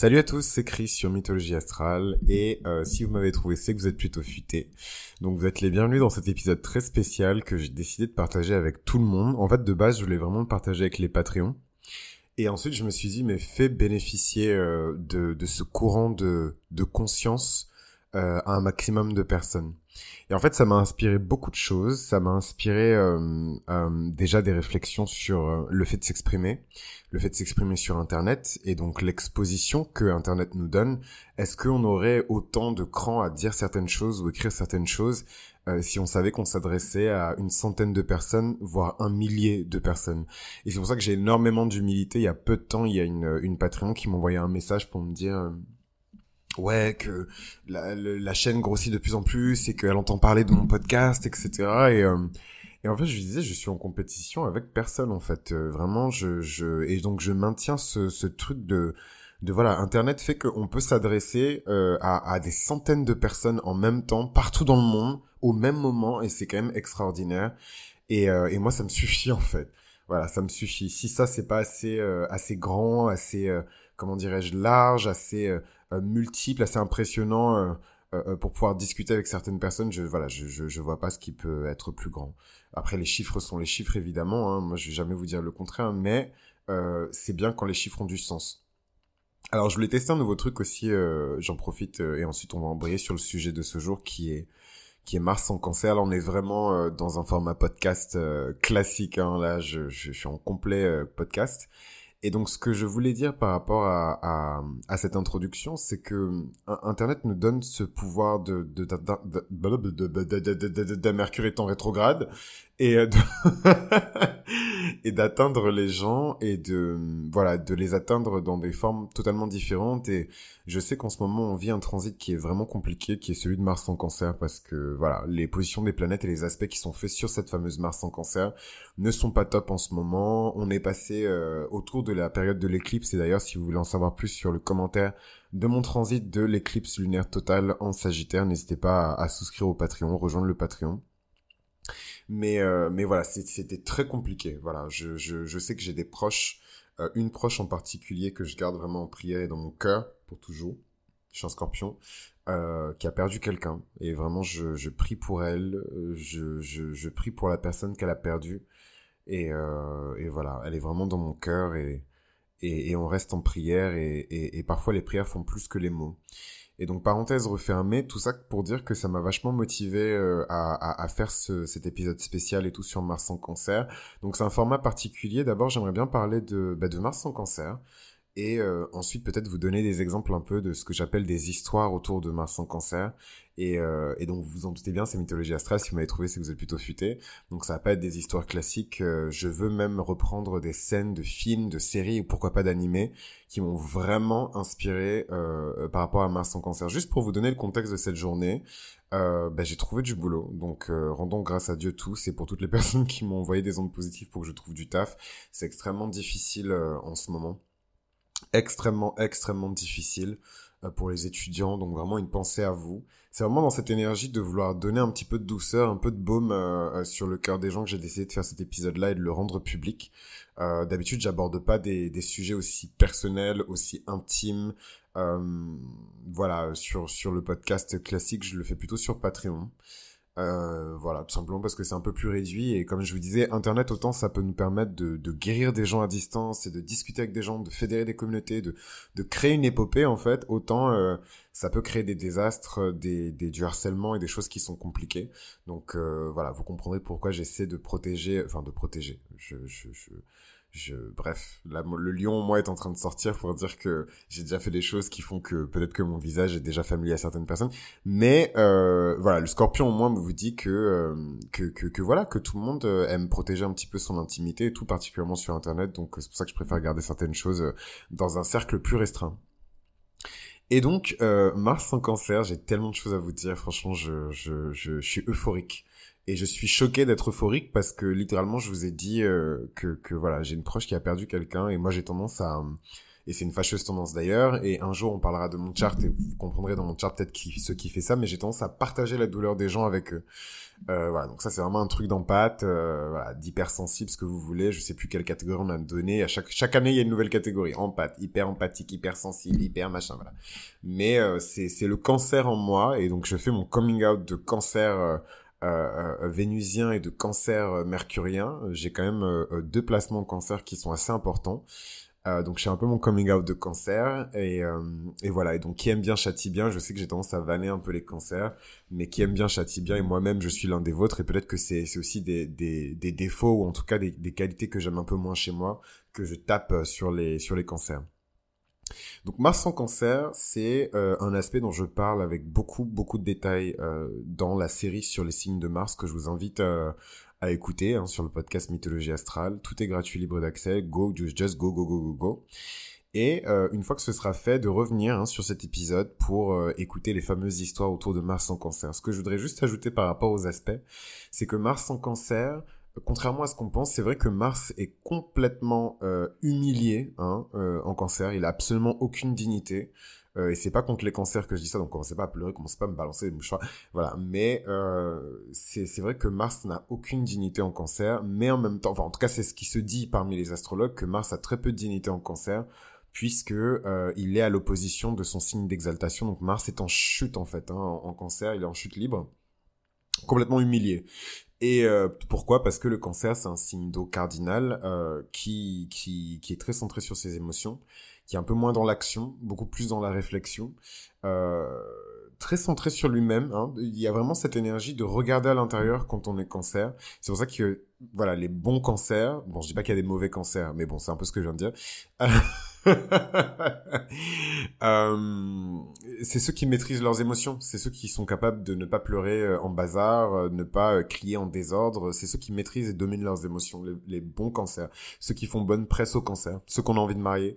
Salut à tous, c'est Chris sur Mythologie Astrale et euh, si vous m'avez trouvé, c'est que vous êtes plutôt futé. Donc vous êtes les bienvenus dans cet épisode très spécial que j'ai décidé de partager avec tout le monde. En fait, de base, je voulais vraiment le partager avec les Patreons. Et ensuite, je me suis dit, mais fais bénéficier euh, de, de, ce courant de, de conscience euh, à un maximum de personnes. Et en fait, ça m'a inspiré beaucoup de choses. Ça m'a inspiré euh, euh, déjà des réflexions sur euh, le fait de s'exprimer, le fait de s'exprimer sur Internet et donc l'exposition que Internet nous donne. Est-ce qu'on aurait autant de cran à dire certaines choses ou écrire certaines choses si on savait qu'on s'adressait à une centaine de personnes, voire un millier de personnes? Et c'est pour ça que j'ai énormément d'humilité. Il y a peu de temps, il y a une, une Patreon qui m'envoyait un message pour me dire ouais que la, la, chaîne grossit de plus en plus et qu'elle entend parler de mon podcast etc et euh, et en fait je lui disais je suis en compétition avec personne en fait. Euh, vraiment je je et donc je maintiens ce ce truc de de voilà internet fait qu'on peut s'adresser euh, à, à des centaines de personnes en même temps partout dans le monde au même moment et c'est quand même extraordinaire. Et et moi ça me suffit en fait. Voilà ça me suffit. Si ça c'est pas assez assez grand assez comment dirais-je large assez euh, multiple, assez impressionnant euh, euh, pour pouvoir discuter avec certaines personnes. Je voilà, je, je, je vois pas ce qui peut être plus grand. Après, les chiffres sont les chiffres évidemment. Hein. Moi, je vais jamais vous dire le contraire, mais euh, c'est bien quand les chiffres ont du sens. Alors, je voulais tester un nouveau truc aussi. Euh, J'en profite et ensuite on va embrayer sur le sujet de ce jour qui est qui est Mars en cancer. Là, on est vraiment dans un format podcast classique. Hein. Là, je, je, suis en complet podcast. Et donc, ce que je voulais dire par rapport à, à, cette introduction, c'est que Internet nous donne ce pouvoir de, de, de, de Mercure étant rétrograde et euh, et d'atteindre les gens et de voilà de les atteindre dans des formes totalement différentes. Et je sais qu'en ce moment on vit un transit qui est vraiment compliqué qui est celui de Mars en Cancer parce que voilà les positions des planètes et les aspects qui sont faits sur cette fameuse Mars en Cancer ne sont pas top en ce moment. On est passé euh, autour de la période de l'éclipse et d'ailleurs si vous voulez en savoir plus sur le commentaire de mon transit de l'éclipse lunaire totale en Sagittaire n'hésitez pas à, à souscrire au Patreon rejoindre le Patreon mais, euh, mais voilà, c'était très compliqué. Voilà, je, je, sais que j'ai des proches, euh, une proche en particulier que je garde vraiment en prière et dans mon cœur pour toujours. Je suis un scorpion. Euh, qui a perdu quelqu'un et vraiment je, je prie pour elle je, je, prie pour la personne qu'elle a perdue et, et voilà elle est vraiment dans mon cœur et, et, et on reste en prière et, et, et, parfois les prières font plus que les mots et donc parenthèse refermée, tout ça pour dire que ça m'a vachement motivé euh, à, à, à, faire ce, cet épisode spécial et tout sur Mars en cancer. Donc c'est un format particulier. D'abord j'aimerais bien parler de, bah, de Mars en cancer et euh, ensuite peut-être vous donner des exemples un peu de ce que j'appelle des histoires autour de Mars en cancer. Et, euh, et donc vous vous en doutez bien, c'est mythologie astrale, si vous m'avez trouvé, c'est que vous êtes plutôt futé. Donc ça va pas être des histoires classiques, euh, je veux même reprendre des scènes de films, de séries, ou pourquoi pas d'animés, qui m'ont vraiment inspiré euh, par rapport à Mars en cancer. Juste pour vous donner le contexte de cette journée, euh, bah, j'ai trouvé du boulot. Donc euh, rendons grâce à Dieu tous et pour toutes les personnes qui m'ont envoyé des ondes positives pour que je trouve du taf. C'est extrêmement difficile euh, en ce moment extrêmement, extrêmement difficile euh, pour les étudiants. Donc vraiment une pensée à vous. C'est vraiment dans cette énergie de vouloir donner un petit peu de douceur, un peu de baume euh, euh, sur le cœur des gens que j'ai décidé de faire cet épisode-là et de le rendre public. Euh, D'habitude, j'aborde pas des, des, sujets aussi personnels, aussi intimes. Euh, voilà, sur sur le podcast classique, je le fais plutôt sur Patreon. Euh, voilà, tout simplement parce que c'est un peu plus réduit et comme je vous disais, Internet autant ça peut nous permettre de, guérir des gens à distance et de discuter avec des gens, de fédérer des communautés, de, créer une épopée en fait, autant euh, ça peut créer des désastres, des, des, du harcèlement et des choses qui sont compliquées. Donc euh, voilà, vous comprendrez pourquoi j'essaie de protéger, enfin de protéger. Je, je, je, je, bref, le lion moi est en train de sortir pour dire que j'ai déjà fait des choses qui font que peut-être que mon visage est déjà familier à certaines personnes. Mais euh, voilà, le scorpion au moins vous dit que, euh, que, que, que, voilà, que tout le monde euh, aime protéger un petit peu son intimité, et tout particulièrement sur Internet. Donc c'est pour ça que je préfère garder certaines choses euh, dans un cercle plus restreint. Et donc, Mars en cancer, j'ai tellement de choses à vous dire. Franchement, je, je, je suis euphorique. Et je suis choqué d'être euphorique parce que littéralement, je vous ai dit euh, que, que voilà, j'ai une proche qui a perdu quelqu'un et moi j'ai tendance à et c'est une fâcheuse tendance d'ailleurs. Et un jour, on parlera de mon chart et vous comprendrez dans mon chart peut-être qui, ce qui fait ça, mais j'ai tendance à partager la douleur des gens avec eux. Euh, voilà, donc ça c'est vraiment un truc d'empathie, euh, voilà, d'hypersensible, ce que vous voulez. Je sais plus quelle catégorie on a donné. À chaque chaque année, il y a une nouvelle catégorie. Empath, hyper empathique, hypersensible, hyper machin, voilà. Mais euh, c'est c'est le cancer en moi et donc je fais mon coming out de cancer. Euh, euh, euh vénusien et de cancer mercurien, j'ai quand même deux placements de cancer qui sont assez importants. Euh, donc, je un peu mon coming out de cancer. Et, euh, et voilà. Et donc, qui aime bien châtie bien. Je sais que j'ai tendance à vanner un peu les cancers. Mais qui aime bien châtie bien. Et moi-même, je suis l'un des vôtres. Et peut-être que c'est aussi des, des, des, défauts ou en tout cas des, des qualités que j'aime un peu moins chez moi que je tape euh, sur les, sur les cancers. Donc Mars en cancer, c'est euh, un aspect dont je parle avec beaucoup beaucoup de détails euh, dans la série sur les signes de Mars que je vous invite euh, à écouter hein, sur le podcast Mythologie Astrale. Tout est gratuit, libre d'accès. Go, just go, go, go, go, go. Et une fois que ce sera fait, de revenir hein, sur cet épisode pour écouter les fameuses histoires autour de Mars en cancer. Ce que je voudrais juste ajouter par rapport aux aspects, c'est que Mars en cancer, contrairement à ce qu'on pense, c'est vrai que Mars est complètement euh, humilié hein, en cancer. Il a absolument aucune dignité. Euh, et c'est pas contre les cancers que je dis ça, donc commencez pas à pleurer, commencez pas à me balancer des mouchoirs. Voilà. Mais euh, c'est vrai que Mars n'a aucune dignité en cancer, mais en même temps, en tout cas c'est ce qui se dit parmi les astrologues, que Mars a très peu de dignité en cancer, puisque euh, il est à l'opposition de son signe d'exaltation. Donc Mars est en chute en fait, hein, en, cancer, il est en chute libre, complètement humilié. Et euh, pourquoi? Parce que le cancer, c'est un signe d'eau cardinal euh, qui, qui, qui est très centré sur ses émotions qui est un peu moins dans l'action, beaucoup plus dans la réflexion, euh, très centré sur lui-même. Hein. Il y a vraiment cette énergie de regarder à l'intérieur quand on est cancer. C'est pour ça que voilà les bons cancers. Bon, je dis pas qu'il y a des mauvais cancers, mais bon, c'est un peu ce que je viens de dire. euh, c'est ceux qui maîtrisent leurs émotions, c'est ceux qui sont capables de ne pas pleurer euh, en bazar, euh, ne pas crier en désordre, c'est ceux qui maîtrisent et dominent leurs émotions, les, bons cancers, ceux qui font bonne presse au cancer, ceux qu'on a envie de marier.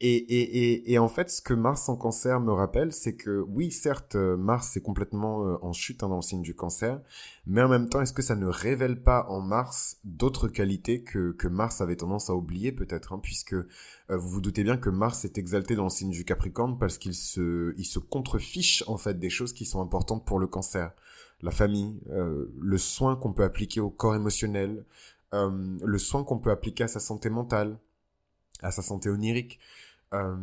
Et, et, et, et, en fait, ce que Mars en cancer me rappelle, c'est que oui, certes, euh, Mars est complètement euh, en chute hein, dans le signe du cancer, mais en même temps, est-ce que ça ne révèle pas en Mars d'autres qualités que, que Mars avait tendance à oublier peut-être, hein, puisque euh, vous vous doutez bien que Mars est exalté dans le signe du Capricorne parce qu'il se, il se contrefiche en fait des choses qui sont importantes pour le cancer. La famille, le soin qu'on peut appliquer au corps émotionnel, le soin qu'on peut appliquer à sa santé mentale, à sa santé onirique. Euh,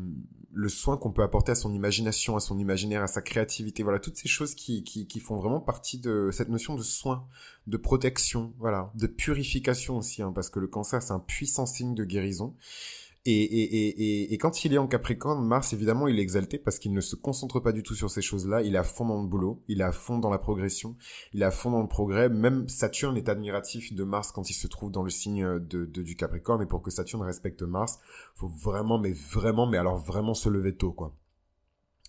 le soin qu'on peut apporter à son imagination, à son imaginaire, à sa créativité, voilà, toutes ces choses qui, qui, qui font vraiment partie de cette notion de soin, de protection, voilà, de purification aussi, hein, parce que le cancer, c'est un puissant signe de guérison. Et, et, et, et, quand il est en Capricorne, Mars, évidemment, il est exalté parce qu'il ne se concentre pas du tout sur ces choses-là. Il est à fond dans le boulot, il est à fond dans la progression, il est à fond dans le progrès. Même Saturne est admiratif de Mars quand il se trouve dans le signe de, du Capricorne. Et pour que Saturne respecte Mars, faut vraiment, mais vraiment, mais alors vraiment se lever tôt, quoi.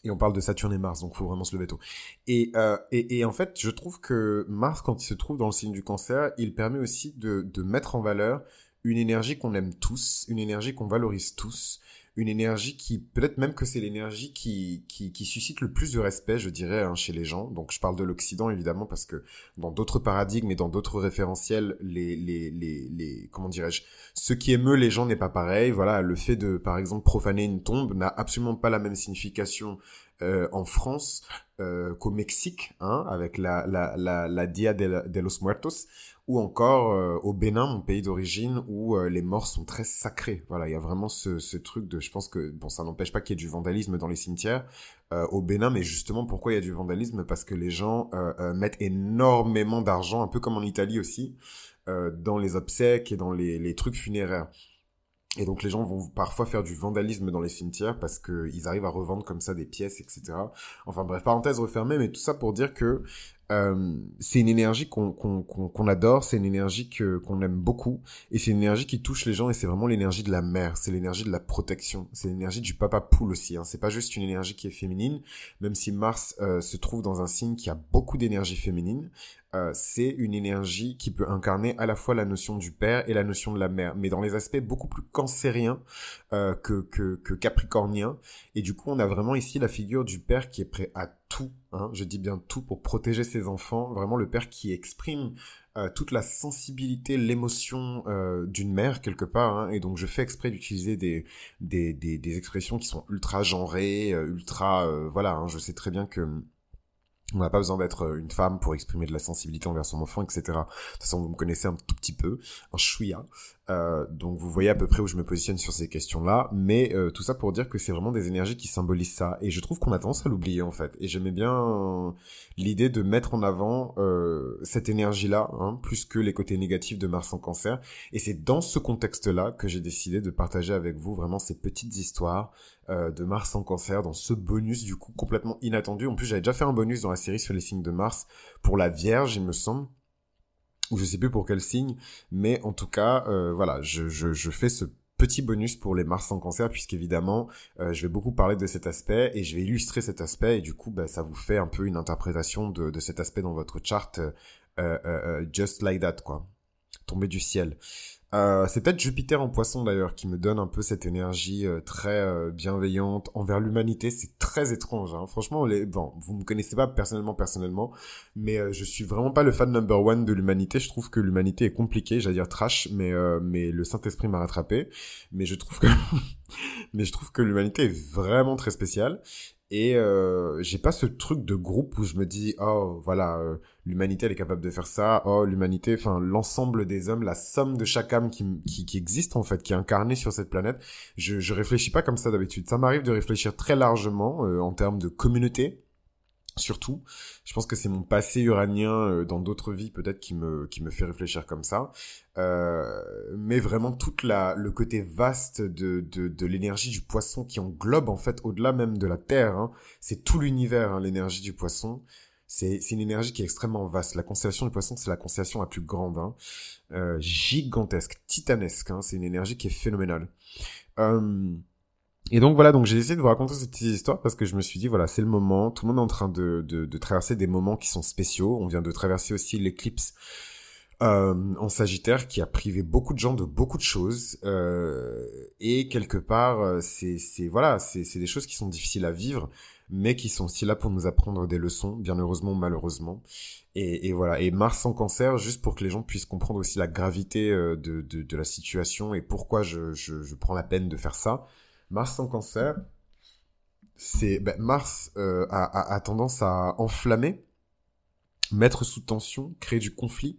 Et on parle de Saturne et Mars, donc faut vraiment se lever tôt. Et, euh, et, et, en fait, je trouve que Mars, quand il se trouve dans le signe du cancer, il permet aussi de, de mettre en valeur une énergie qu'on aime tous, une énergie qu'on valorise tous, une énergie qui, peut-être même que c'est l'énergie qui, qui, qui, suscite le plus de respect, je dirais, hein, chez les gens. Donc je parle de l'Occident, évidemment, parce que dans d'autres paradigmes et dans d'autres référentiels, les, les, les, les comment dirais-je, ce qui émeut les gens n'est pas pareil. Voilà, le fait de, par exemple, profaner une tombe n'a absolument pas la même signification euh, en France euh, qu'au Mexique, hein, avec la, la, la, la Dia de, de los Muertos ou encore euh, au Bénin, mon pays d'origine, où euh, les morts sont très sacrés. Voilà, il y a vraiment ce, truc de, je pense que bon, ça n'empêche pas qu'il y ait du vandalisme dans les cimetières euh, au Bénin, mais justement, pourquoi il y a du vandalisme? Parce que les gens mettent énormément d'argent, un peu comme en Italie aussi, dans les obsèques et dans les, les trucs funéraires. Et donc les gens vont parfois faire du vandalisme dans les cimetières parce qu'ils arrivent à revendre comme ça des pièces, etc. Enfin bref, parenthèse refermée, mais tout ça pour dire que euh, c'est une énergie qu'on adore, c'est une énergie que qu'on aime beaucoup, et c'est une énergie qui touche les gens, et c'est vraiment l'énergie de la mère, c'est l'énergie de la protection, c'est l'énergie du papa poule aussi. Hein. C'est pas juste une énergie qui est féminine, même si Mars euh, se trouve dans un signe qui a beaucoup d'énergie féminine. Euh, c'est une énergie qui peut incarner à la fois la notion du père et la notion de la mère, mais dans les aspects beaucoup plus cancériens euh, que, capricorniens. Et du coup, on a vraiment ici la figure du père qui est prêt à tout, hein, je dis bien tout, pour protéger ses enfants. Vraiment le père qui exprime euh, toute la sensibilité, l'émotion d'une mère quelque part. Hein, et donc je fais exprès d'utiliser des, expressions qui sont ultra genrées, ultra... voilà, hein, je sais très bien que on n'a pas besoin d'être euh, une femme pour exprimer de la sensibilité envers son enfant, etc. De toute façon, vous me connaissez un tout petit peu, un chouïa. Euh, donc vous voyez à peu près où je me positionne sur ces questions-là. Mais euh, tout ça pour dire que c'est vraiment des énergies qui symbolisent ça. Et je trouve qu'on a tendance à l'oublier en fait. Et j'aimais bien l'idée de mettre en avant cette énergie-là, hein, plus que les côtés négatifs de Mars en cancer. Et c'est dans ce contexte-là que j'ai décidé de partager avec vous vraiment ces petites histoires euh, de Mars en cancer dans ce bonus du coup complètement inattendu. En plus j'avais déjà fait un bonus dans la série sur les signes de Mars pour la Vierge il me semble ou je sais plus pour quel signe, mais en tout cas euh, voilà je, je, fais ce petit bonus pour les Mars en cancer puisqu'évidemment euh, je vais beaucoup parler de cet aspect et je vais illustrer cet aspect et du coup bah, ça vous fait un peu une interprétation de, de cet aspect dans votre charte just like that quoi. Tomber du ciel euh, c'est peut-être Jupiter en poisson d'ailleurs qui me donne un peu cette énergie euh, très euh, bienveillante envers l'humanité. C'est très étrange. Hein. Franchement, les... bon, vous me connaissez pas personnellement, personnellement, mais je suis vraiment pas le fan number one de l'humanité. Je trouve que l'humanité est compliquée, j'allais dire trash, mais mais le Saint Esprit m'a rattrapé. Mais je trouve que mais je trouve que l'humanité est vraiment très spéciale et euh, j'ai pas ce truc de groupe où je me dis oh voilà euh, l'humanité elle est capable de faire ça. Oh l'humanité enfin l'ensemble des hommes la somme de chaque âme qui, qui, qui existe en fait qui est incarnée sur cette planète je je réfléchis pas comme ça d'habitude. Ça m'arrive de réfléchir très largement euh, en termes de communauté surtout. Je pense que c'est mon passé uranien euh, dans d'autres vies peut-être qui me qui me fait réfléchir comme ça. Euh, mais vraiment toute la le côté vaste de de, de l'énergie du poisson qui englobe en fait au-delà même de la terre. Hein. C'est tout l'univers hein, l'énergie du poisson. C'est une énergie qui est extrêmement vaste. La constellation du poisson c'est la constellation la plus grande, hein. euh, gigantesque, titanesque. Hein. C'est une énergie qui est phénoménale. Euh, et donc voilà, donc j'ai essayé de vous raconter cette petite histoire parce que je me suis dit voilà, c'est le moment, tout le monde est en train de, de, de, traverser des moments qui sont spéciaux. On vient de traverser aussi l'éclipse euh, en Sagittaire qui a privé beaucoup de gens de beaucoup de choses euh, et quelque part euh, c'est c'est voilà, c'est c'est des choses qui sont difficiles à vivre mais qui sont aussi là pour nous apprendre des leçons, bien heureusement malheureusement. Et, et, voilà. Et Mars en cancer, juste pour que les gens puissent comprendre aussi la gravité euh, de, de, de la situation et pourquoi je, je, je prends la peine de faire ça. Mars en cancer, c'est ben, Mars euh, a, tendance à enflammer, mettre sous tension, créer du conflit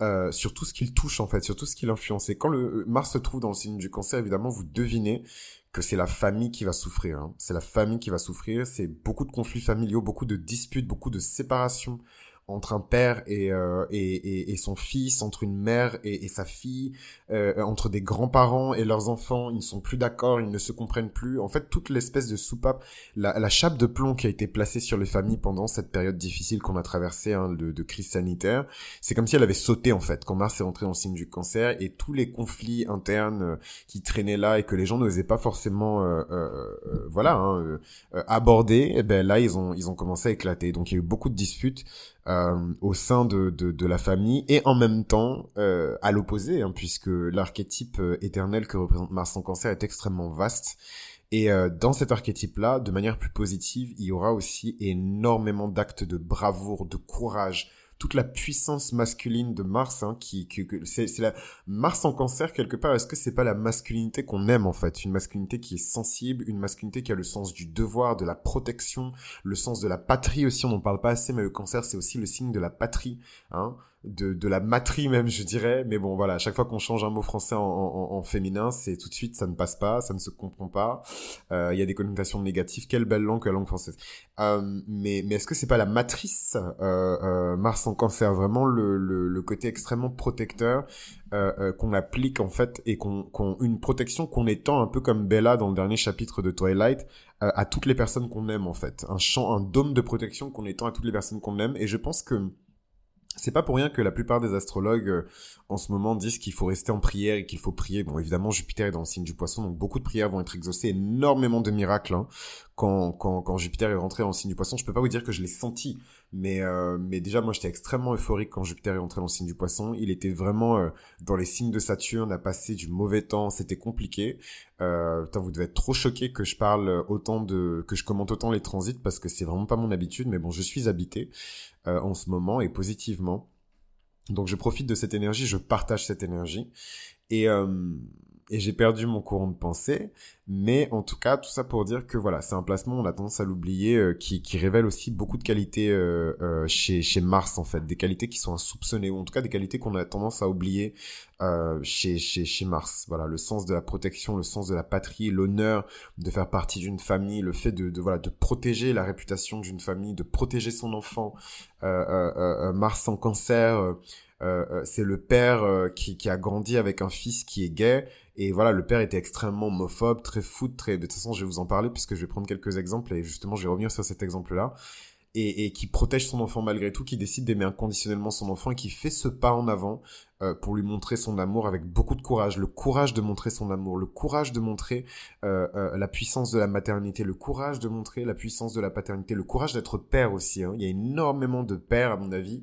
euh, sur tout ce qu'il touche en fait, sur tout ce qu'il influence. Et quand le Mars se trouve dans le signe du cancer, évidemment, vous devinez que c'est la famille qui va souffrir. Hein. C'est la famille qui va souffrir. C'est beaucoup de conflits familiaux, beaucoup de disputes, beaucoup de séparations entre un père et, euh, et, et, son fils, entre une mère et, sa fille, euh, entre des grands-parents et leurs enfants, ils ne sont plus d'accord, ils ne se comprennent plus. En fait, toute l'espèce de soupape, la, la, chape de plomb qui a été placée sur les familles pendant cette période difficile qu'on a traversée hein, de, de, crise sanitaire, c'est comme si elle avait sauté en fait quand Mars est rentré dans le signe du cancer et tous les conflits internes euh, qui traînaient là et que les gens n'osaient pas forcément, euh, euh, voilà, hein, aborder, eh ben là ils ont ils ont commencé à éclater. Donc il y a eu beaucoup de disputes. Euh, au sein de, de, de, la famille et en même temps euh, à l'opposé, hein, puisque l'archétype euh, éternel que représente Mars en cancer est extrêmement vaste. Et euh, dans cet archétype-là, de manière plus positive, il y aura aussi énormément d'actes de bravoure, de courage, toute la puissance masculine de Mars, hein, qui, c'est la Mars en cancer quelque part. Est-ce que c'est pas la masculinité qu'on aime en fait, une masculinité qui est sensible, une masculinité qui a le sens du devoir, de la protection, le sens de la patrie aussi. On n'en parle pas assez, mais le cancer c'est aussi le signe de la patrie, hein de, de la matrie même, je dirais. Mais bon, voilà, à chaque fois qu'on change un mot français en, en, en féminin, c'est tout de suite, ça ne passe pas, ça ne se comprend pas. Euh, il y a des connotations négatives. Quelle belle langue que la langue française. Euh, mais mais est-ce que c'est pas la matrice euh, euh, Mars en cancer, vraiment le, le, le côté extrêmement protecteur euh, qu'on applique en fait et qu'on qu'on une protection qu'on étend un peu comme Bella dans le dernier chapitre de Twilight à toutes les personnes qu'on aime en fait. Un champ, un dôme de protection qu'on étend à toutes les personnes qu'on aime. Et je pense que c'est pas pour rien que la plupart des astrologues euh, en ce moment disent qu'il faut rester en prière et qu'il faut prier. Bon, évidemment, Jupiter est dans le signe du poisson, donc beaucoup de prières vont être exaucées, énormément de miracles. Hein. quand, quand, quand Jupiter est rentré en signe du poisson. Je peux pas vous dire que je l'ai senti, mais, euh, mais déjà, moi, j'étais extrêmement euphorique quand Jupiter est rentré en signe du poisson. Il était vraiment euh, dans les signes de Saturne, a passé du mauvais temps, c'était compliqué. Euh, vous devez être trop choqué que je parle autant de, que je commente autant les transits parce que c'est vraiment pas mon habitude, mais bon, je suis habité euh, en ce moment et positivement. Donc je profite de cette énergie, je partage cette énergie. Et, et j'ai perdu mon courant de pensée. Mais en tout cas, tout ça pour dire que voilà, c'est un placement, on a tendance à l'oublier, euh, qui, qui révèle aussi beaucoup de qualités euh, euh, chez, chez Mars en fait, des qualités qui sont insoupçonnées, ou en tout cas des qualités qu'on a tendance à oublier euh, chez, chez, chez Mars. Voilà, le sens de la protection, le sens de la patrie, l'honneur de faire partie d'une famille, le fait de, de, voilà de protéger la réputation d'une famille, de protéger son enfant. Mars en cancer. C'est le père qui, qui a grandi avec un fils qui est gay et voilà, le père était extrêmement homophobe, très foot, très... De toute façon, je vais vous en parler puisque je vais prendre quelques exemples et justement, je vais revenir sur cet exemple-là. Et, et, qui protège son enfant malgré tout, qui décide d'aimer inconditionnellement son enfant et qui fait ce pas en avant euh, pour lui montrer son amour avec beaucoup de courage, le courage de montrer son amour, le courage de montrer euh, euh, la puissance de la maternité, le courage de montrer la puissance de la paternité, le courage d'être père aussi. Hein. Il y a énormément de pères, à mon avis,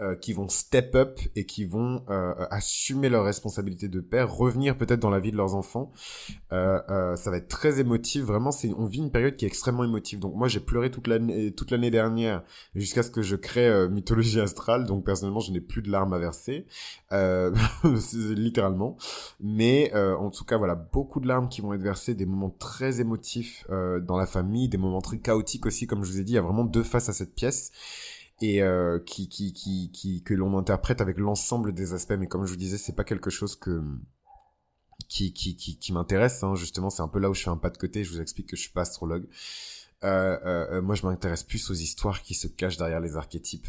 euh, qui vont step up et qui vont euh, assumer leurs responsabilités de père, revenir peut-être dans la vie de leurs enfants. Euh, euh ça va être très émotif. Vraiment, c'est on vit une période qui est extrêmement émotive. Donc moi, j'ai pleuré toute l'année toute l'année dernière jusqu'à ce que je crée Mythologie astrale. Donc personnellement, je n'ai plus de larmes à verser, littéralement. Mais en tout cas, voilà, beaucoup de larmes qui vont être versées, des moments très émotifs dans la famille, des moments très chaotiques aussi, comme je vous ai dit. Il y a vraiment deux faces à cette pièce et euh, qui, qui, qui, qui, que l'on interprète avec l'ensemble des aspects. Mais comme je vous disais, c'est pas quelque chose que qui, qui, qui, qui m'intéresse. Hein. Justement, c'est un peu là où je fais un pas de côté. Je vous explique que je suis pas astrologue. Euh, euh, euh moi, je m'intéresse plus aux histoires qui se cachent derrière les archétypes.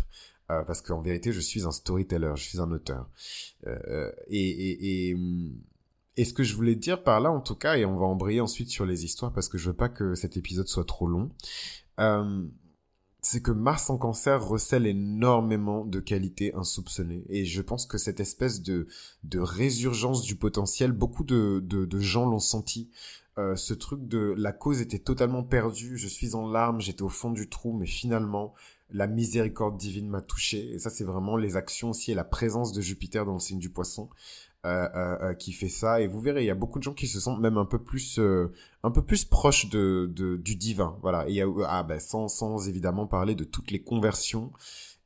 Euh, parce qu'en vérité, je suis un storyteller, je suis un auteur. Euh, et, et, et, et, ce que je voulais dire par là, en tout cas, et on va embrayer ensuite sur les histoires parce que je veux pas que cet épisode soit trop long. Euh, c'est que Mars en cancer recèle énormément de qualités insoupçonnées. Et je pense que cette espèce de, de résurgence du potentiel, beaucoup de, de, gens l'ont senti. Euh, ce truc de la cause était totalement perdue, je suis en larmes, j'étais au fond du trou, mais finalement, la miséricorde divine m'a touché. Et ça, c'est vraiment les actions aussi et la présence de Jupiter dans le signe du poisson. Euh, euh, euh, qui fait ça. Et vous verrez il y a beaucoup de gens qui se sentent même un peu plus un peu plus proches de, du divin. Voilà. Et ah ben sans sans évidemment parler de toutes les conversions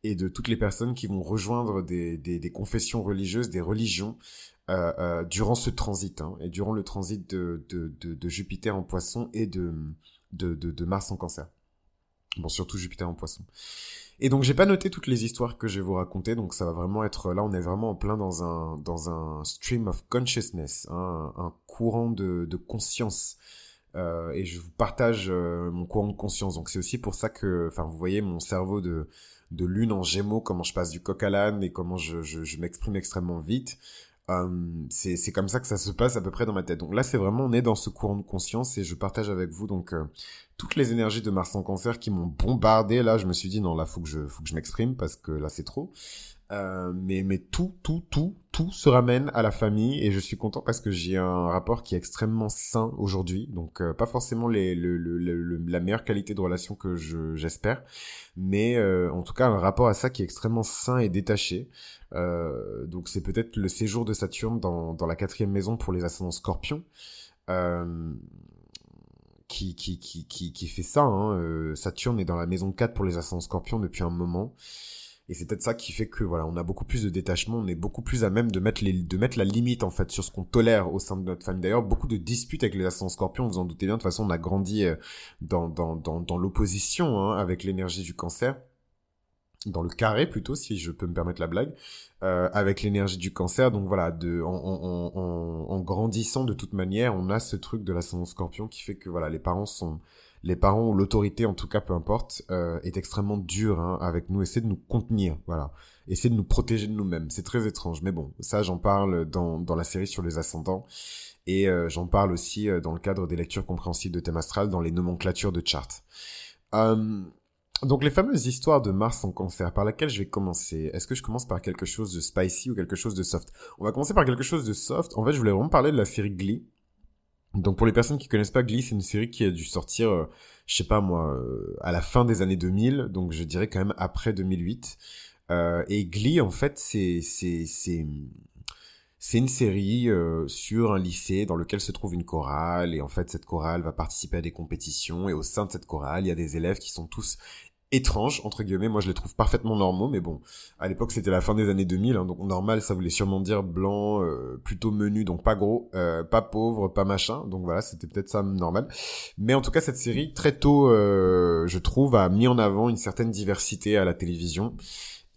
et de toutes les personnes qui vont rejoindre des, des, confessions religieuses des religions durant ce transit hein, et durant le transit de, Jupiter en poisson et de, de, de Mars en cancer. Bon surtout Jupiter en poisson et donc j'ai pas noté toutes les histoires que je vais vous raconter, donc ça va vraiment être là, on est vraiment en plein dans un dans un stream of consciousness, hein, un, courant de, de conscience. Euh, et je vous partage euh, mon courant de conscience. Donc c'est aussi pour ça que, enfin vous voyez mon cerveau de de lune en Gémeaux, comment je passe du coq à l'âne et comment je, je, je m'exprime extrêmement vite. Euh, c'est comme ça que ça se passe à peu près dans ma tête. Donc là c'est vraiment on est dans ce courant de conscience et je partage avec vous donc euh, toutes les énergies de Mars en cancer qui m'ont bombardé. Là, je me suis dit, non, là, faut que je, faut que je m'exprime parce que là, c'est trop. Euh, mais, mais tout, tout, tout, tout se ramène à la famille et je suis content parce que j'ai un rapport qui est extrêmement sain aujourd'hui. Donc, euh, pas forcément les, le, le, la meilleure qualité de relation que je, j'espère, mais euh, en tout cas, un rapport à ça qui est extrêmement sain et détaché. Donc, c'est peut-être le séjour de Saturne dans, dans la quatrième maison pour les ascendants scorpions. Qui, qui, qui, qui, fait ça. Hein. Euh, Saturne est dans la maison 4 pour les ascendants scorpions depuis un moment. Et c'est peut-être ça qui fait que voilà, on a beaucoup plus de détachement, on est beaucoup plus à même de mettre les, de mettre la limite en fait sur ce qu'on tolère au sein de notre famille. D'ailleurs, beaucoup de disputes avec les ascendants scorpions, vous en doutez bien. De toute façon, on a grandi euh, dans dans dans, dans l'opposition hein, avec l'énergie du cancer dans le carré plutôt, si je peux me permettre la blague, euh, avec l'énergie du cancer. Donc voilà, de, en, en, en, grandissant de toute manière, on a ce truc de l'ascendant scorpion qui fait que voilà, les parents sont, les parents l'autorité en tout cas, peu importe, euh, est extrêmement dur hein, avec nous, essaie de nous contenir, voilà, essaie de nous protéger de nous-mêmes. C'est très étrange, mais bon, ça j'en parle dans, dans la série sur les ascendants. Et euh, j'en parle aussi dans le cadre des lectures compréhensibles de thème astral dans les nomenclatures de chart. Euh, donc les fameuses histoires de Mars en cancer, par laquelle je vais commencer. Est-ce que je commence par quelque chose de spicy ou quelque chose de soft? On va commencer par quelque chose de soft. En fait, je voulais vraiment parler de la série Glee. Donc pour les personnes qui connaissent pas Glee, c'est une série qui a dû sortir, euh, je sais pas moi, euh, à la fin des années 2000, donc je dirais quand même après 2008. Euh, et Glee, en fait, c'est c'est c'est c'est une série euh, sur un lycée dans lequel se trouve une chorale et en fait cette chorale va participer à des compétitions et au sein de cette chorale il y a des élèves qui sont tous étranges entre guillemets. Moi je les trouve parfaitement normaux mais bon à l'époque c'était la fin des années 2000 hein, donc normal ça voulait sûrement dire blanc euh, plutôt menu donc pas gros euh, pas pauvre pas machin. Donc voilà c'était peut-être ça normal. Mais en tout cas cette série très tôt je trouve a mis en avant une certaine diversité à la télévision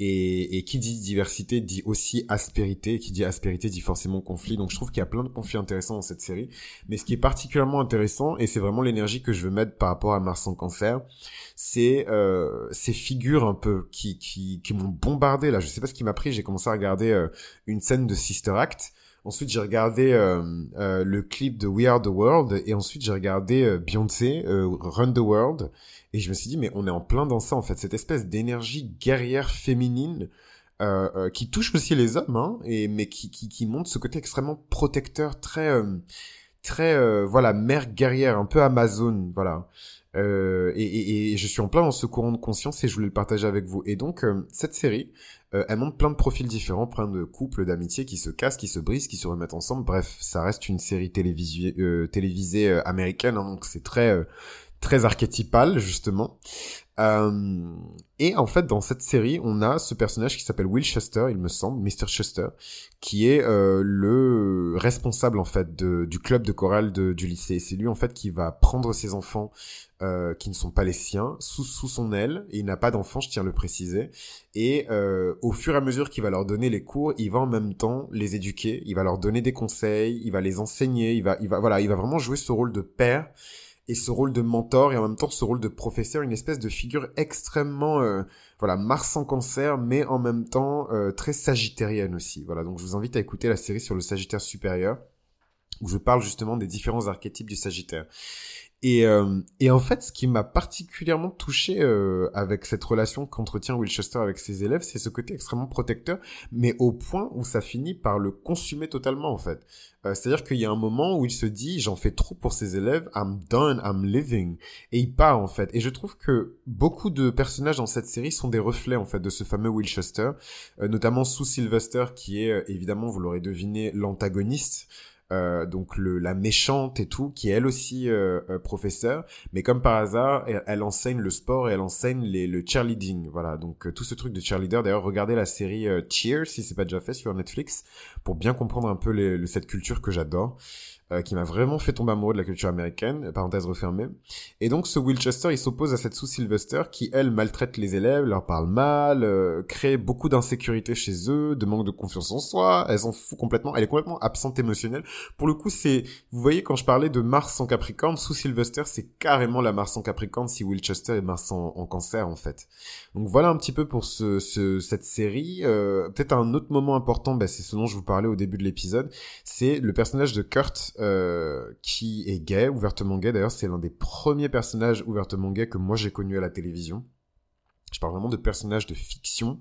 et, et, qui dit diversité dit aussi aspérité. Qui dit aspérité dit forcément conflit. Donc je trouve qu'il y a plein de conflits intéressants dans cette série. Mais ce qui est particulièrement intéressant, et c'est vraiment l'énergie que je veux mettre par rapport à Mars en cancer, c'est euh, ces figures un peu qui, qui, qui m'ont bombardé. Là, je sais pas ce qui m'a pris. J'ai commencé à regarder euh, une scène de Sister Act. Ensuite, j'ai regardé euh, euh, le clip de We Are the World et ensuite j'ai regardé euh, Beyoncé Run the World et je me suis dit mais on est en plein dans ça en fait cette espèce d'énergie guerrière féminine qui touche aussi les hommes hein, et mais qui, qui qui montre ce côté extrêmement protecteur très très voilà mère guerrière un peu Amazon voilà euh, et, et, et, je suis en plein dans ce courant de conscience et je voulais le partager avec vous. Et donc, cette série, euh, elle montre plein de profils différents, plein de couples d'amitié qui se cassent, qui se brisent, qui se remettent ensemble. Bref, ça reste une série télévisée, euh, télévisée euh, américaine, hein, donc c'est très euh, très archétypal justement. et en fait, dans cette série, on a ce personnage qui s'appelle Will Chester, il me semble, Mr. Chester, qui est le responsable en fait de, du club de chorale de, du lycée. C'est lui en fait qui va prendre ses enfants euh, qui ne sont pas les siens sous, sous son aile il n'a pas d'enfants, je tiens à le préciser. Et euh, au fur et à mesure qu'il va leur donner les cours, il va en même temps les éduquer, il va leur donner des conseils, il va les enseigner, il va, il va, voilà, il va vraiment jouer ce rôle de père et ce rôle de mentor et en même temps ce rôle de professeur, une espèce de figure extrêmement, euh, voilà, Mars en cancer, mais en même temps euh, très sagittarienne aussi. Voilà, donc je vous invite à écouter la série sur le Sagittaire supérieur où je parle justement des différents archétypes du Sagittaire. Et, euh, et en fait, ce qui m'a particulièrement touché euh, avec cette relation qu'entretient Wilchester avec ses élèves, c'est ce côté extrêmement protecteur, mais au point où ça finit par le consumer totalement, en fait. Euh, C'est-à-dire qu'il y a un moment où il se dit, j'en fais trop pour ses élèves, I'm done, I'm living. Et il part, en fait. Et je trouve que beaucoup de personnages dans cette série sont des reflets, en fait, de ce fameux Wilchester, euh, notamment Sue Sylvester, qui est, évidemment, vous l'aurez deviné, l'antagoniste. Euh, donc le, la méchante et tout, qui est elle aussi euh, euh, mais comme par hasard, elle, enseigne le sport et elle enseigne les, le cheerleading, voilà. Donc tout ce truc de cheerleader. D'ailleurs, regardez la série Cheer si c'est pas déjà fait sur Netflix pour bien comprendre un peu les, cette culture que j'adore. Euh, qui m'a vraiment fait tomber amoureux de la culture américaine, parenthèse refermée. Et donc ce Wilchester, il s'oppose à cette Sue Sylvester qui, elle, maltraite les élèves, leur parle mal, euh, crée beaucoup d'insécurité chez eux, de manque de confiance en soi, elle s'en fout complètement, elle est complètement absente émotionnelle. Pour le coup, c'est, vous voyez, quand je parlais de Mars en Capricorne, Sue Sylvester, c'est carrément la Mars en Capricorne si Wilchester est Mars en, en, Cancer, en fait. Donc voilà un petit peu pour ce, ce cette série. Euh, Peut-être un autre moment important, bah, c'est ce dont je vous parlais au début de l'épisode, c'est le personnage de Kurt, euh, qui est gay, ouvertement gay. D'ailleurs, c'est l'un des premiers personnages ouvertement gay que moi j'ai connu à la télévision. Je parle vraiment de personnages de fiction.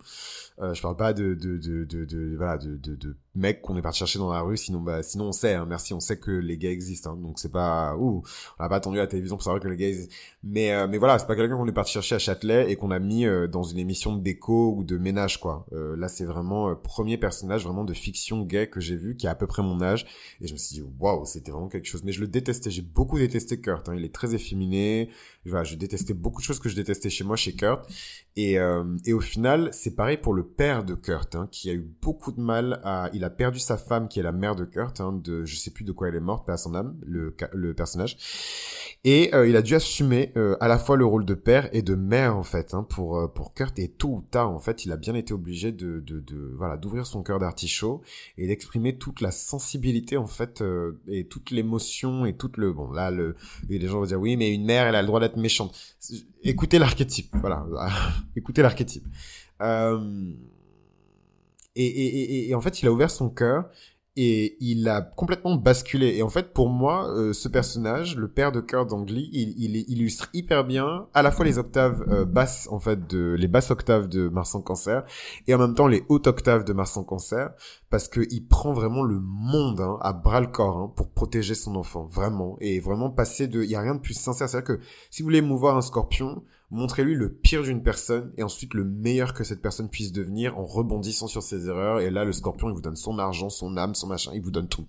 Euh, je parle pas de de de de, de voilà de, de, de mecs qu'on est parti chercher dans la rue. Sinon bah sinon on sait. Hein, merci, on sait que les gays existent. Hein, donc c'est pas ouh, on a pas attendu à la télévision pour savoir que les gays. Existent. Mais euh, mais voilà, c'est pas quelqu'un qu'on est parti chercher à Châtelet et qu'on a mis euh, dans une émission de déco ou de ménage quoi. Euh, là c'est vraiment premier personnage vraiment de fiction gay que j'ai vu qui a à peu près mon âge et je me suis dit waouh c'était vraiment quelque chose. Mais je le détestais. J'ai beaucoup détesté Kurt. Hein, il est très efféminé. Voilà, je détestais beaucoup de choses que je détestais chez moi chez Kurt. Et, euh, et au final, c'est pareil pour le père de Kurt, hein, qui a eu beaucoup de mal à... Il a perdu sa femme, qui est la mère de Kurt, hein, de je sais plus de quoi elle est morte, pas à son âme, le, le personnage. Et euh, il a dû assumer euh, à la fois le rôle de père et de mère, en fait, hein, pour, euh, pour Kurt. Et tôt ou tard, en fait, il a bien été obligé de, de, de voilà d'ouvrir son cœur d'artichaut et d'exprimer toute la sensibilité, en fait, euh, et toute l'émotion et toute le... Bon, là, le, les gens vont dire, oui, mais une mère, elle a le droit d'être méchante écoutez l'archétype, voilà, écoutez l'archétype. Euh, et, en fait, il a ouvert son cœur et il a complètement basculé. Et en fait, pour moi, euh, ce personnage, le père de Kurt Angly, il, il, illustre hyper bien à la fois les octaves euh, basses, en fait, de les basses octaves de Mars en Cancer, et en même temps les hautes octaves de Mars en Cancer, parce que il prend vraiment le monde hein, à bras le corps hein, pour protéger son enfant, vraiment, et vraiment passer de, il y a rien de plus sincère. C'est-à-dire que si vous voulez mouvoir un Scorpion, montrez-lui le pire d'une personne et ensuite le meilleur que cette personne puisse devenir en rebondissant sur ses erreurs. Et là, le scorpion, il vous donne son argent, son âme, son machin, il vous donne tout.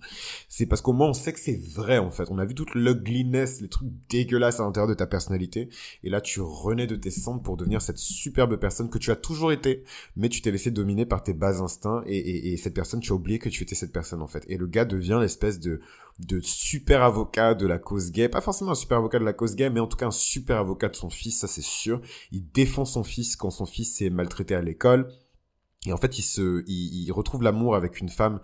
C'est parce qu'au moins, on sait que c'est vrai, en fait. On a vu toute l'ugliness, les trucs dégueulasses à l'intérieur de ta personnalité. Et là, tu renais de tes cendres pour devenir cette superbe personne que tu as toujours été, mais tu t'es laissé dominer par tes bas instincts et, et, et cette personne, tu as oublié que tu étais cette personne, en fait. Et le gars devient l'espèce de de super avocat de la cause gay. Pas forcément un super avocat de la cause gay, mais en tout cas un super avocat de son fils, ça c'est sûr. Il défend son fils quand son fils est maltraité à l'école. Et en fait, il se, il, retrouve l'amour avec une femme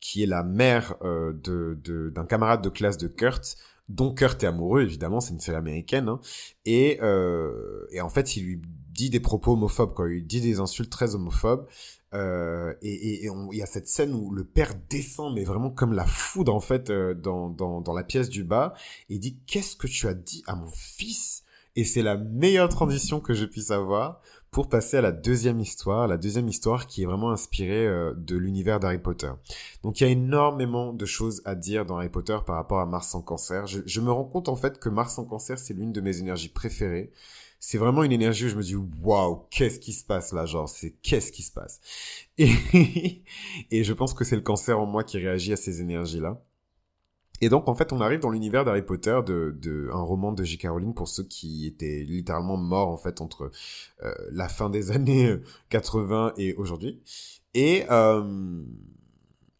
qui est la mère euh, de d'un camarade de classe de Kurt, dont Kurt est amoureux, évidemment, c'est une série américaine. Hein. Et, euh, et en fait, il lui dit des propos homophobes, quoi. Il dit des insultes très homophobes. Euh, et il y a cette scène où le père descend, mais vraiment comme la foudre en fait euh, dans, dans, dans la pièce du bas, et dit qu'est-ce que tu as dit à mon fils? Et c'est la meilleure transition que je puisse avoir pour passer à la deuxième histoire, la deuxième histoire qui est vraiment inspirée euh, de l'univers d'Harry Potter. Donc il y a énormément de choses à dire dans Harry Potter par rapport à Mars en cancer. Je, me rends compte en fait que Mars en cancer c'est l'une de mes énergies préférées c'est vraiment une énergie où je me dis waouh qu'est-ce qui se passe là genre c'est qu'est-ce qui se passe? Et et je pense que c'est le cancer en moi qui réagit à ces énergies là et donc en fait on arrive dans l'univers d'Harry Potter de, un roman de J.K. Rowling pour ceux qui étaient littéralement morts en fait entre euh, la fin des années 80 et aujourd'hui et euh,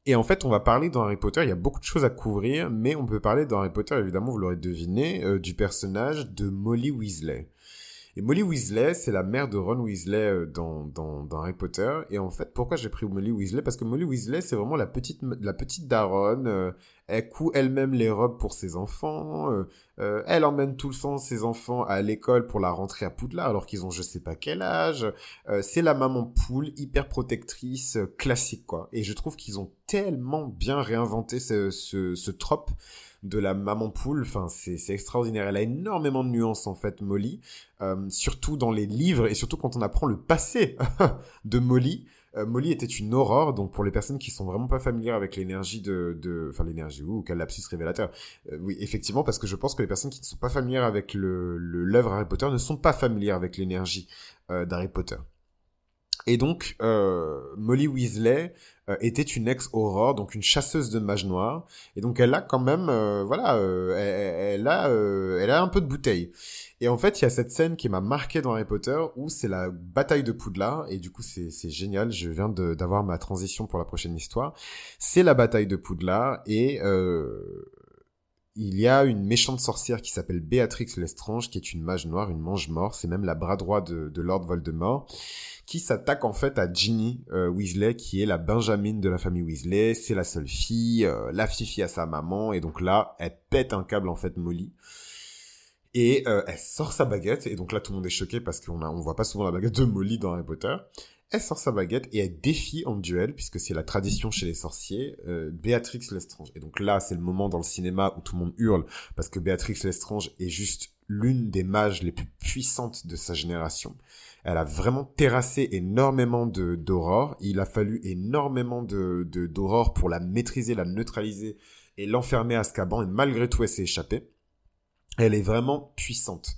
et en fait, on va parler dans Harry Potter, il y a beaucoup de choses à couvrir, mais on peut parler dans Harry Potter, évidemment, vous l'aurez deviné, euh, du personnage de Molly Weasley. Et Molly Weasley, c'est la mère de Ron Weasley euh, dans, dans, dans Harry Potter. Et en fait, pourquoi j'ai pris Molly Weasley? Parce que Molly Weasley, c'est vraiment la petite, la petite daronne. Euh, elle coud elle-même les robes pour ses enfants. Euh, elle emmène tout le temps ses enfants à l'école pour la rentrée à Poudlard alors qu'ils ont je sais pas quel âge. c'est la maman poule, hyper protectrice, classique quoi. Et je trouve qu'ils ont tellement bien réinventé ce, ce, trope de la maman poule. Enfin, c'est extraordinaire. Elle a énormément de nuances en fait, Molly, euh, surtout dans les livres et surtout quand on apprend le passé de Molly. Euh, Molly était une aurore, donc pour les personnes qui sont vraiment pas familières avec l'énergie de, de, enfin l'énergie ou quel lapsus révélateur. Euh, oui, effectivement, parce que je pense que les personnes qui ne sont pas familières avec le l'œuvre Harry Potter ne sont pas familières avec l'énergie d'Harry Potter. Et donc, euh, Molly Weasley euh, était une ex-aurore, donc une chasseuse de mages noirs. Et donc, elle a quand même, euh, voilà, elle, elle, a, elle a un peu de bouteille. Et en fait, il y a cette scène qui m'a marqué dans Harry Potter, où c'est la bataille de Poudlard. Et du coup, c'est génial. Je viens d'avoir ma transition pour la prochaine histoire. C'est la bataille de Poudlard et il y a une méchante sorcière qui s'appelle Béatrix Lestrange, qui est une mage noire, une mange-mort. C'est même la bras droit de, de Lord Voldemort qui s'attaque en fait à Ginny euh, Weasley, qui est la Benjamin de la famille Weasley. C'est la seule fille, euh, la fille à sa maman, et donc là, elle pète un câble en fait Molly. Et euh, elle sort sa baguette, et donc là tout le monde est choqué parce qu'on a, on voit pas souvent la baguette de Molly dans Harry Potter. Elle sort sa baguette et elle défie en duel, puisque c'est la tradition chez les sorciers, Béatrix Lestrange. Et donc là, c'est le moment dans le cinéma où tout le monde hurle, parce que Béatrix Lestrange est juste l'une des mages les plus puissantes de sa génération. Elle a vraiment terrassé énormément de d'aurore. Il a fallu énormément de d'aurore pour la maîtriser, la neutraliser et l'enfermer à Azkaban. Et malgré tout, elle s'est échappée. Elle est vraiment puissante.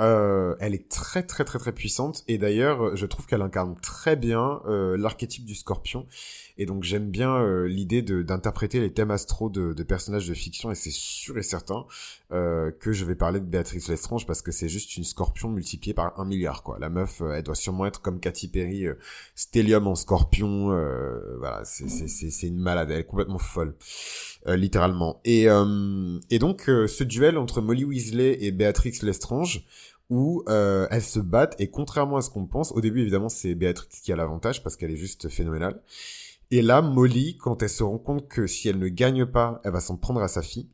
Euh, elle est très très très très puissante et d'ailleurs je trouve qu'elle incarne très bien euh, l'archétype du scorpion et donc j'aime bien euh, l'idée d'interpréter les thèmes astro de, de, personnages de fiction et c'est sûr et certain euh, que je vais parler de Béatrix Lestrange parce que c'est juste une scorpion multipliée par un milliard quoi. La meuf elle doit sûrement être comme Katy Perry stellium en scorpion voilà c'est une malade elle est complètement folle littéralement et et donc ce duel entre Molly Weasley et Béatrix Lestrange où euh, elles se battent et contrairement à ce qu'on pense, au début évidemment c'est Béatrix qui a l'avantage parce qu'elle est juste phénoménale. Et là, Molly, quand elle se rend compte que si elle ne gagne pas, elle va s'en prendre à sa fille,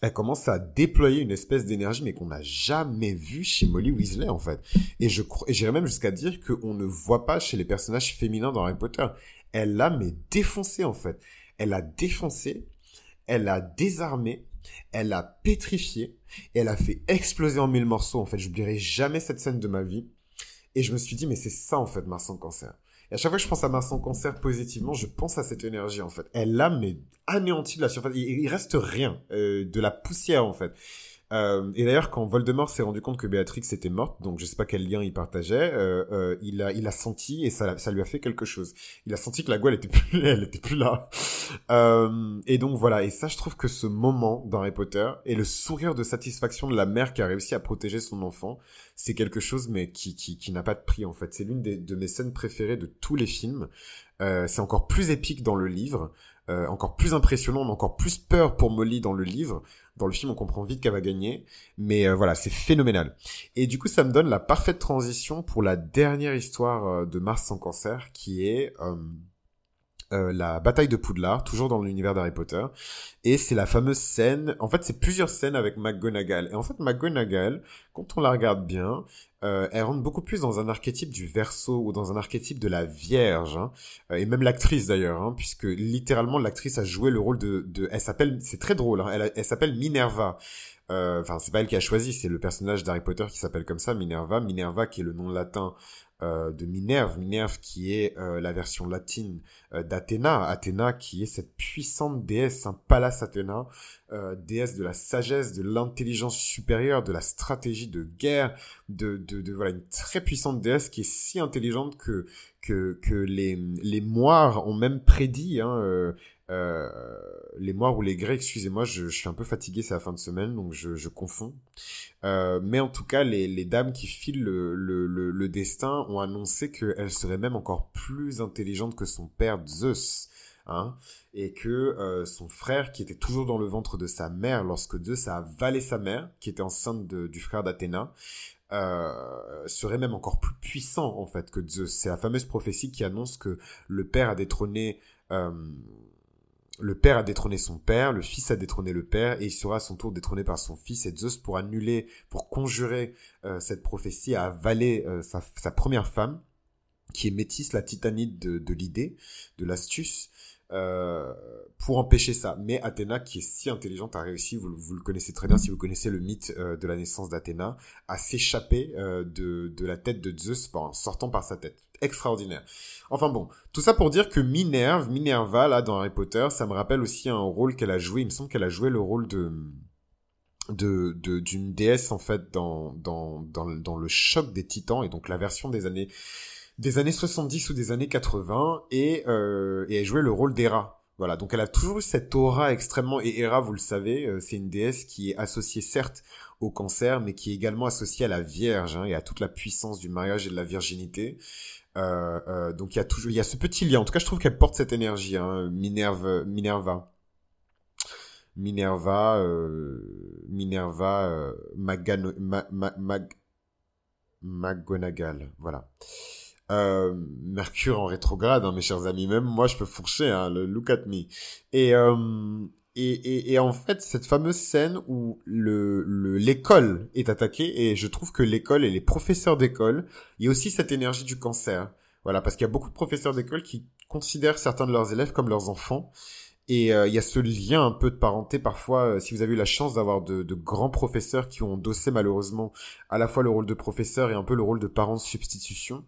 elle commence à déployer une espèce d'énergie mais qu'on n'a jamais vu chez Molly Weasley en fait. Et je j'irais même jusqu'à dire qu'on ne voit pas chez les personnages féminins dans Harry Potter. Elle l'a mais défoncé en fait elle a défoncé, elle a désarmé, elle a pétrifié, elle a fait exploser en mille morceaux. En fait, j'oublierai jamais cette scène de ma vie. Et je me suis dit, mais c'est ça, en fait, Mars en cancer. Et à chaque fois que je pense à Mars en cancer positivement, je pense à cette énergie, en fait. Elle a, mais anéanti de la surface. Il, il reste rien, euh, de la poussière, en fait. Euh, et d'ailleurs, quand Voldemort s'est rendu compte que Béatrix était morte, donc je sais pas quel lien il partageait, euh, euh, il a, il a senti et ça, ça lui a fait quelque chose. Il a senti que la Gouelle était plus, elle plus là. Et donc voilà. Et ça, je trouve que ce moment dans Harry Potter et le sourire de satisfaction de la mère qui a réussi à protéger son enfant, c'est quelque chose mais qui, qui, qui n'a pas de prix en fait. C'est l'une de mes scènes préférées de tous les films. C'est encore plus épique dans le livre. Euh, encore plus impressionnant, on encore plus peur pour Molly dans le livre. Dans le film, on comprend vite qu'elle va gagner, mais euh, voilà, c'est phénoménal. Et du coup, ça me donne la parfaite transition pour la dernière histoire euh, de Mars sans cancer, qui est euh, la bataille de Poudlard, toujours dans l'univers d'Harry Potter. Et c'est la fameuse scène, en fait c'est plusieurs scènes avec McGonagall. Et en fait McGonagall, quand on la regarde bien, euh, elle rentre beaucoup plus dans un archétype du verso ou dans un archétype de la Vierge. Hein. Euh, et même l'actrice d'ailleurs, hein, puisque littéralement l'actrice a joué le rôle de... de elle s'appelle, c'est très drôle, hein, elle, elle s'appelle Minerva. Enfin, c'est pas elle qui a choisi, c'est le personnage d'Harry Potter qui s'appelle comme ça, Minerva. Minerva qui est le nom latin euh, de Minerve, Minerve qui est euh, la version latine euh, d'Athéna, Athéna qui est cette puissante déesse, un palace Athéna, déesse de la sagesse, de l'intelligence supérieure, de la stratégie de guerre, de, de, de, voilà une très puissante déesse qui est si intelligente que que, que les les moires ont même prédit hein, euh, les Moires ou les Grecs, excusez-moi, je, je, suis un peu fatigué, c'est la fin de semaine, donc je, je confonds. Euh, mais en tout cas, les, les dames qui filent le, le, le, destin ont annoncé qu'elle serait même encore plus intelligente que son père Zeus. Hein, et que euh, son frère, qui était toujours dans le ventre de sa mère lorsque Zeus a avalé sa mère, qui était enceinte du frère d'Athéna, euh, serait même encore plus puissant en fait que Zeus. C'est la fameuse prophétie qui annonce que le père a détrôné euh, le père a détrôné son père, le fils a détrôné le père, et il sera à son tour détrôné par son fils. Et Zeus, pour annuler, pour conjurer euh, cette prophétie, a avalé euh, sa, première femme, qui est métisse, la titanide de, de l'idée, de l'astuce, euh, pour empêcher ça. Mais Athéna, qui est si intelligente, a réussi, vous, le connaissez très bien si vous connaissez le mythe de la naissance d'Athéna, à s'échapper de, de la tête de Zeus en sortant par sa tête extraordinaire. Enfin bon, tout ça pour dire que Minerve, Minerva, là, dans Harry Potter, ça me rappelle aussi un rôle qu'elle a joué. Il me semble qu'elle a joué le rôle de d'une déesse en fait dans le choc des titans et donc la version des années des années 70 ou des années 80 et euh, et elle jouait le rôle d'Hera voilà, donc elle a toujours eu cette aura extrêmement et Hera, vous le savez, euh, c'est une déesse qui est associée certes au cancer, mais qui est également associée à la Vierge hein, et à toute la puissance du mariage et de la virginité. Euh, euh, donc il y a toujours, il y a ce petit lien. En tout cas, je trouve qu'elle porte cette énergie, hein, Minerve, Minerva. Minerva, euh, Minerva, euh, Magano, Mag, McGonagall, voilà. Euh, Mercure en rétrograde, hein, mes chers amis. Même moi, je peux fourcher, hein, le look at me. Et, euh, et, et, et, en fait, cette fameuse scène où le l'école est attaquée, et je trouve que l'école et les professeurs d'école, il y a aussi cette énergie du cancer. Voilà, parce qu'il y a beaucoup de professeurs d'école qui considèrent certains de leurs élèves comme leurs enfants. Et euh, il y a ce lien un peu de parenté parfois, euh, si vous avez eu la chance d'avoir de, de, grands professeurs qui ont endossé malheureusement à la fois le rôle de professeur et un peu le rôle de parents de substitution,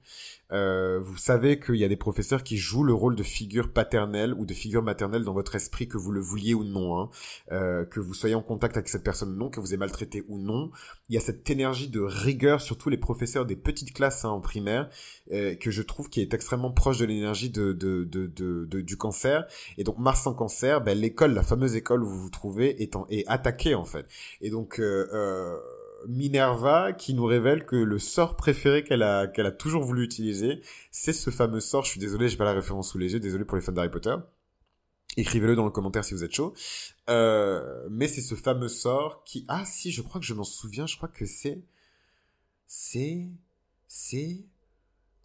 euh, vous savez qu'il y a des professeurs qui jouent le rôle de figure paternelle ou de figure maternelle dans votre esprit, que vous le vouliez ou non, hein. euh, que vous soyez en contact avec cette personne ou non, que vous ayez maltraité ou non. Il y a cette énergie de rigueur, surtout les professeurs des petites classes hein, en primaire, euh, que je trouve qui est extrêmement proche de l'énergie de, de, de, de, du cancer. Et donc Mars en cancer, ben, l'école, la fameuse école où vous vous trouvez, est, en, est attaquée en fait. Et donc... Euh, euh Minerva qui nous révèle que le sort préféré qu'elle a a toujours voulu utiliser, c'est ce fameux sort. Je suis désolé, j'ai pas la référence sous les yeux. Désolé pour les fans d'Harry Potter. Écrivez-le dans le commentaire si vous êtes chaud. Euh, mais c'est ce fameux sort qui ah si, je crois que je m'en souviens. Je crois que c'est c'est c'est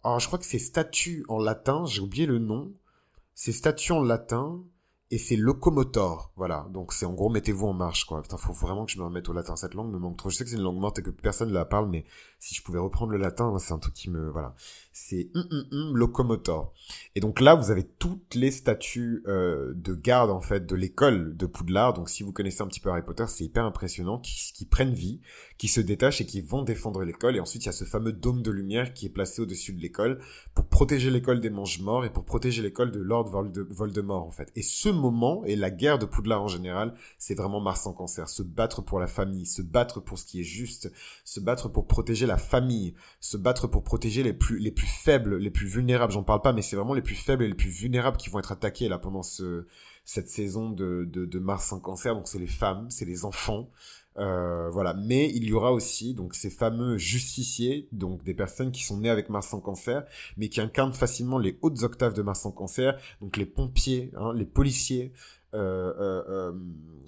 oh, je crois que c'est statue en latin. J'ai oublié le nom. C'est statue en latin et c'est locomotor, voilà. Donc c'est en gros mettez-vous en marche, quoi. Putain, faut vraiment que je me remette au latin. Cette langue me manque trop. Je sais que c'est une langue morte et que personne ne la parle, mais si je pouvais reprendre le latin, c'est un truc qui me, voilà. C'est locomotor. Et donc là, vous avez toutes les statues euh, de garde en fait de l'école de Poudlard. Donc si vous connaissez un petit peu Harry Potter, c'est hyper impressionnant, qui, qui prennent vie, qui se détachent et qui vont défendre l'école. Et ensuite, il y a ce fameux dôme de lumière qui est placé au-dessus de l'école pour protéger l'école des mange-morts et pour protéger l'école de Lord Voldemort en fait. Et ce moment et la guerre de Poudlard en général, c'est vraiment Mars en cancer. Se battre pour la famille, se battre pour ce qui est juste, se battre pour protéger la famille, se battre pour protéger les plus les plus faibles, les plus vulnérables. J'en parle pas, mais c'est vraiment les plus faibles et les plus vulnérables qui vont être attaqués là pendant ce cette saison de, Mars en cancer. Donc c'est les femmes, c'est les enfants. Euh, voilà. Mais il y aura aussi donc ces fameux justiciers, donc des personnes qui sont nées avec Mars en cancer, mais qui incarnent facilement les hautes octaves de Mars en cancer. Donc les pompiers, hein, les policiers, euh, euh,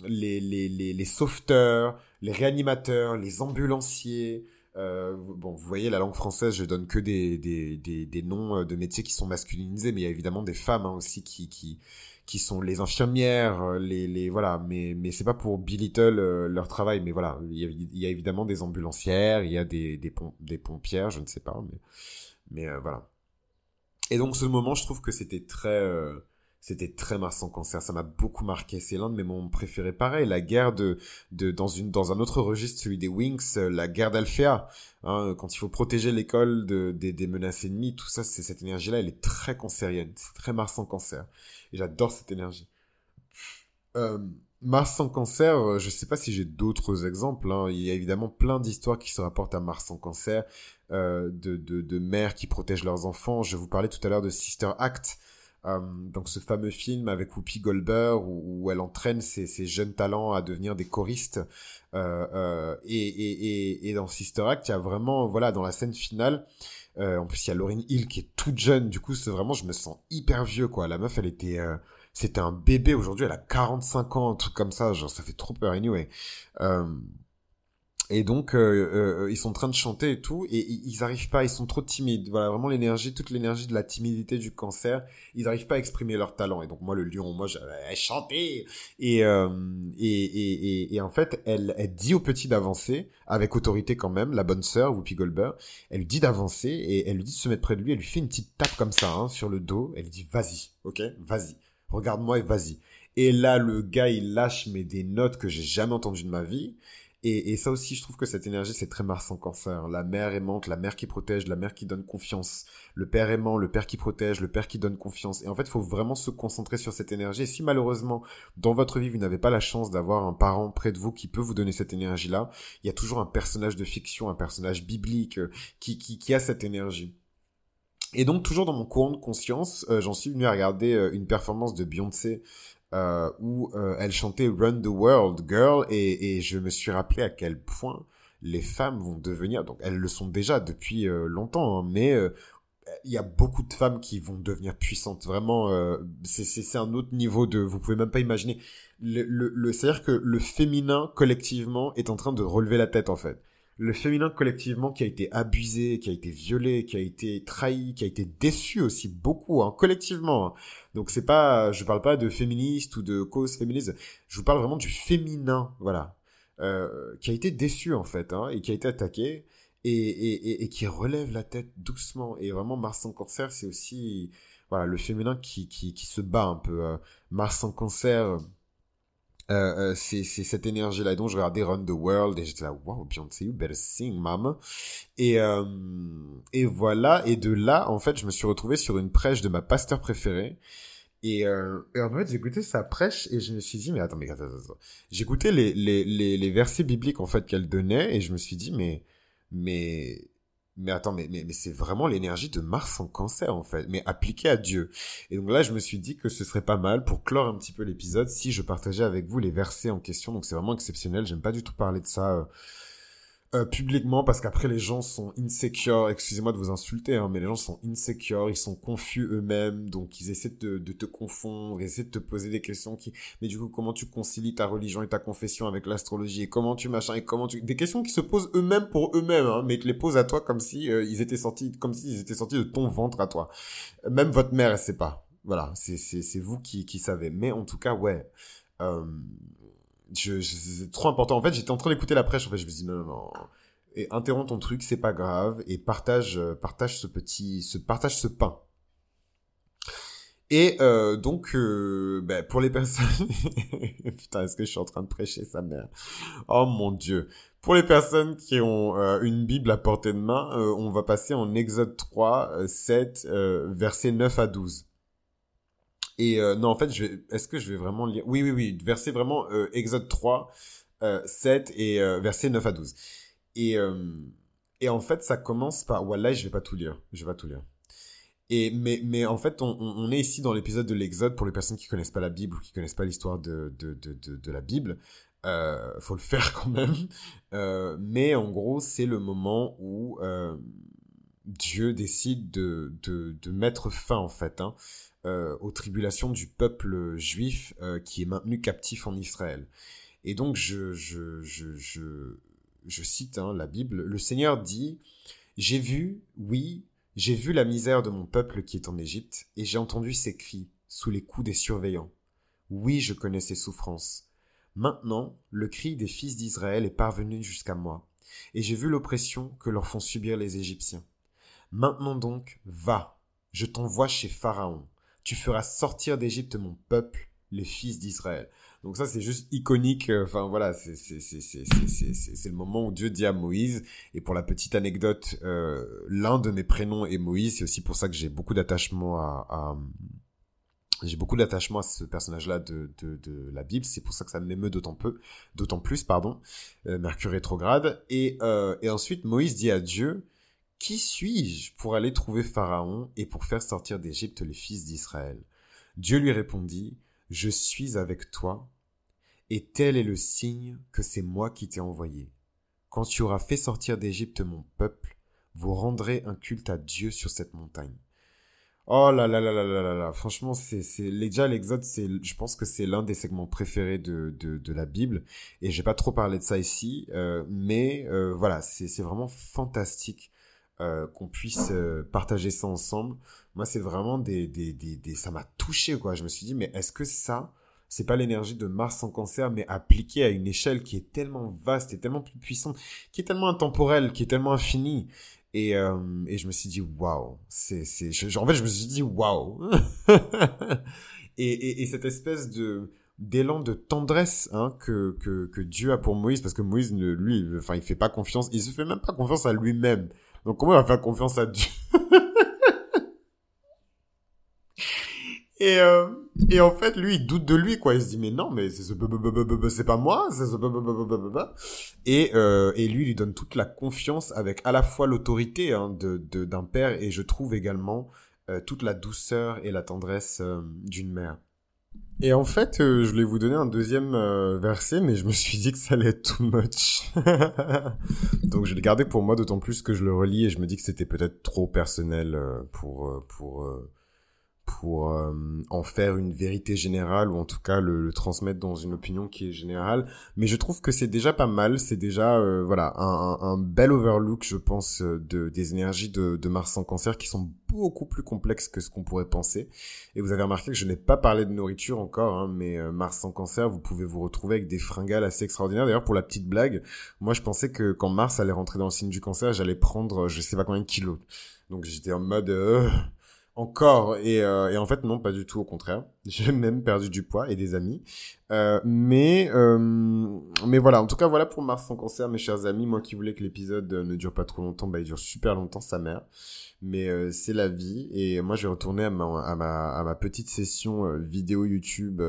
les, les sauveteurs, les réanimateurs, les ambulanciers, euh, bon, vous voyez, la langue française, je donne que des, des, des, noms euh, de métiers qui sont masculinisés, mais il y a évidemment des femmes hein, aussi qui, qui, qui sont les infirmières, euh, les, les voilà, mais, mais c'est pas pour belittle leur travail, mais voilà, il y, a, il y, a, évidemment des ambulancières, il y a des, des, des pompières, je ne sais pas, mais, mais voilà. Et donc ce moment, je trouve que c'était très c'était très Mars en cancer, ça m'a beaucoup marqué. C'est l'un de mes moments préférés. Pareil, la guerre de, de dans une dans un autre registre, celui des Wings, euh, la guerre d'Alphéa. Hein, quand il faut protéger l'école de, des, des menaces ennemies, tout ça, c'est cette énergie-là, elle est très cancérienne, c'est très Mars en cancer. Et j'adore cette énergie. Euh, Mars en cancer, euh, je sais pas si j'ai d'autres exemples. Hein. Il y a évidemment plein d'histoires qui se rapportent à Mars en cancer, euh, de, de, de mères qui protègent leurs enfants. Je vous parlais tout à l'heure de Sister Act, euh, donc ce fameux film avec Whoopi Goldberg où, elle entraîne ses, jeunes talents à devenir des choristes. Euh, euh, et, dans Sister Act, il y a vraiment, voilà, dans la scène finale, en plus il y a Lauryn Hill qui est toute jeune. Du coup, c'est vraiment, je me sens hyper vieux, quoi. La meuf, elle était, c'était un bébé. Aujourd'hui, elle a 45 ans, un truc comme ça. Genre, ça fait trop peur, anyway. Et donc, euh, euh, ils sont en train de chanter et tout, et ils arrivent pas, ils sont trop timides. Voilà, vraiment l'énergie, toute l'énergie de la timidité du cancer, ils arrivent pas à exprimer leur talent. Et donc moi, le lion, moi, j'avais chanté. Et, euh, et, et, et, en fait, elle, elle dit au petit d'avancer, avec autorité quand même, la bonne sœur, Whoopi Goldberg, elle lui dit d'avancer, et elle lui dit de se mettre près de lui, elle lui fait une petite tape comme ça, hein, sur le dos, elle lui dit, vas-y, ok, vas-y, regarde-moi et vas-y. Et là, le gars, il lâche mais des notes que j'ai jamais entendues de ma vie. Et, et, ça aussi, je trouve que cette énergie, c'est très Mars en cancer. La mère aimante, la mère qui protège, la mère qui donne confiance. Le père aimant, le père qui protège, le père qui donne confiance. Et en fait, il faut vraiment se concentrer sur cette énergie. Et si malheureusement, dans votre vie, vous n'avez pas la chance d'avoir un parent près de vous qui peut vous donner cette énergie-là, il y a toujours un personnage de fiction, un personnage biblique euh, qui, qui, qui a cette énergie. Et donc, toujours dans mon courant de conscience, euh, j'en suis venu à regarder euh, une performance de Beyoncé euh, où euh, elle chantait Run the World Girl et, et, je me suis rappelé à quel point les femmes vont devenir, donc elles le sont déjà depuis euh, longtemps, hein, mais il y a beaucoup de femmes qui vont devenir puissantes. Vraiment, c'est un autre niveau de, vous pouvez même pas imaginer. Le, le, le c'est-à-dire que le féminin collectivement est en train de relever la tête en fait le féminin collectivement qui a été abusé, qui a été violé, qui a été trahi, qui a été déçu aussi beaucoup, hein, collectivement. Hein. Donc c'est pas, je parle pas de féministe ou de cause féministe, je vous parle vraiment du féminin, voilà, euh, qui a été déçu en fait, hein, et qui a été attaqué, et, et, et, qui relève la tête doucement. Et vraiment, Mars en cancer, c'est aussi, voilà, le féminin qui, qui, qui se bat un peu. Euh, Mars en cancer euh, euh, c'est cette énergie là donc je regardais Run the World et j'étais là wow Beyoncé you better sing mama. Et euh, et voilà. Et de là en fait je me suis retrouvé sur une prêche de ma pasteur préférée. Et, euh, en fait j'écoutais sa prêche et je me suis dit mais attends mais attends, attends. j'écoutais les, les les les versets bibliques en fait qu'elle donnait et je me suis dit mais mais mais attends, mais, mais, mais c'est vraiment l'énergie de Mars en cancer, en fait, mais appliquée à Dieu. Et donc là, je me suis dit que ce serait pas mal pour clore un petit peu l'épisode si je partageais avec vous les versets en question. Donc c'est vraiment exceptionnel. J'aime pas du tout parler de ça euh, publiquement parce qu'après les gens sont insecure, excusez-moi de vous insulter, hein, mais les gens sont insecure, ils sont confus eux-mêmes, donc ils essaient de, de, te confondre, ils essaient de te poser des questions qui, mais du coup comment tu concilies ta religion et ta confession avec l'astrologie? Et comment tu machin? Et comment tu, des questions qui se posent eux-mêmes pour eux-mêmes, hein, mais qui les posent à toi comme si euh, ils étaient sortis, comme s'ils étaient sortis de ton ventre à toi. Même votre mère elle sait pas. Voilà, c'est vous qui qui savez, mais en tout cas ouais. Euh, je, c'est trop important. En fait, j'étais en train d'écouter la prêche. En fait, je me dis non, non, non. et interromps ton truc, c'est pas grave, et partage, euh, partage ce petit, ce, partage ce pain. Et euh, donc, euh, ben, pour les personnes... Putain, est-ce que je suis en train de prêcher sa mère? Oh mon Dieu. Pour les personnes qui ont une Bible à portée de main, on va passer en Exode 3, 7, versets 9 à 12. Et non, en fait, est-ce que je vais vraiment lire? Oui, oui, oui, verset vraiment Exode 3, 7 et versets 9 à 12. Et, et en fait, ça commence par... Voilà, je vais pas tout lire. Je vais pas tout lire. Et mais mais en fait, on, on est ici dans l'épisode de l'Exode pour les personnes qui connaissent pas la Bible ou qui connaissent pas l'histoire de, de, de, de, la Bible. Euh, faut le faire quand même. Euh, mais en gros, c'est le moment où euh, Dieu décide de, de, de mettre fin en fait hein, euh, aux tribulations du peuple juif euh, qui est maintenu captif en Israël. Et donc je cite hein, la Bible. Le Seigneur dit j'ai vu, oui, j'ai vu la misère de mon peuple qui est en Égypte, et j'ai entendu ses cris sous les coups des surveillants. Oui, je connais ses souffrances. Maintenant, le cri des fils d'Israël est parvenu jusqu'à moi, et j'ai vu l'oppression que leur font subir les Égyptiens. Maintenant donc, va, je t'envoie chez Pharaon. Tu feras sortir d'Égypte mon peuple, les fils d'Israël. Donc ça, c'est juste iconique. Euh, enfin voilà, c'est le moment où Dieu dit à Moïse. Et pour la petite anecdote, euh, l'un de mes prénoms est Moïse. C'est aussi pour ça que j'ai beaucoup d'attachement à, j'ai beaucoup d'attachement à ce personnage-là de, la Bible. C'est pour ça que ça m'émeut d'autant peu, d'autant plus, pardon, euh, Mercure rétrograde. Et, et ensuite, Moïse dit à Dieu, Qui suis-je pour aller trouver Pharaon et pour faire sortir d'Égypte les fils d'Israël? Dieu lui répondit, je suis avec toi, et tel est le signe que c'est moi qui t'ai envoyé. Quand tu auras fait sortir d'Égypte mon peuple, vous rendrez un culte à Dieu sur cette montagne. Oh là là là là là là là, franchement, c'est, déjà l'Exode, c'est, je pense que c'est l'un des segments préférés de, de, de la Bible, et j'ai pas trop parlé de ça ici, euh, mais euh, voilà, c'est vraiment fantastique euh, qu'on puisse euh, partager ça ensemble. Moi, c'est vraiment des, des, des, des... ça m'a touché, quoi. Je me suis dit, mais est-ce que ça, c'est pas l'énergie de Mars en cancer, mais appliquée à une échelle qui est tellement vaste et tellement plus puissante, qui est tellement intemporelle, qui est tellement infinie? Et, euh, et je me suis dit, waouh, c'est, c'est, en fait, je me suis dit, waouh. et, et, et, cette espèce de, d'élan de tendresse hein, que, que, que Dieu a pour Moïse, parce que Moïse, lui, enfin, il fait pas confiance, il se fait même pas confiance à lui-même. Donc comment il va faire confiance à Dieu Et, euh, et en fait, lui, il doute de lui, quoi. Il se dit, mais non, mais c'est ce c'est pas moi, c'est ce et, euh, et lui, il lui donne toute la confiance avec à la fois l'autorité hein, de, d'un père et je trouve également euh, toute la douceur et la tendresse euh, d'une mère. Et en fait, euh, je voulais vous donner un deuxième euh, verset, mais je me suis dit que ça allait too much. Donc je l'ai gardé pour moi, d'autant plus que je le relis et je me dis que c'était peut-être trop personnel euh, pour pour pour euh, en faire une vérité générale ou en tout cas le, le, transmettre dans une opinion qui est générale. Mais je trouve que c'est déjà pas mal, c'est déjà euh, voilà un, un, bel overlook, je pense, de des énergies de, de Mars en Cancer qui sont beaucoup plus complexes que ce qu'on pourrait penser. Et vous avez remarqué que je n'ai pas parlé de nourriture encore, hein, mais euh, Mars en Cancer, vous pouvez vous retrouver avec des fringales assez extraordinaires. D'ailleurs, pour la petite blague, moi je pensais que quand Mars allait rentrer dans le signe du Cancer, j'allais prendre je sais pas combien de kilos. Donc j'étais en mode encore et, euh, et, en fait non pas du tout au contraire. J'ai même perdu du poids et des amis. Euh, mais euh, mais voilà. En tout cas voilà pour Mars sans cancer mes chers amis. Moi qui voulais que l'épisode ne dure pas trop longtemps bah il dure super longtemps sa mère. Mais euh, c'est la vie. Et moi je vais retourner à ma à ma, à ma petite session euh, vidéo YouTube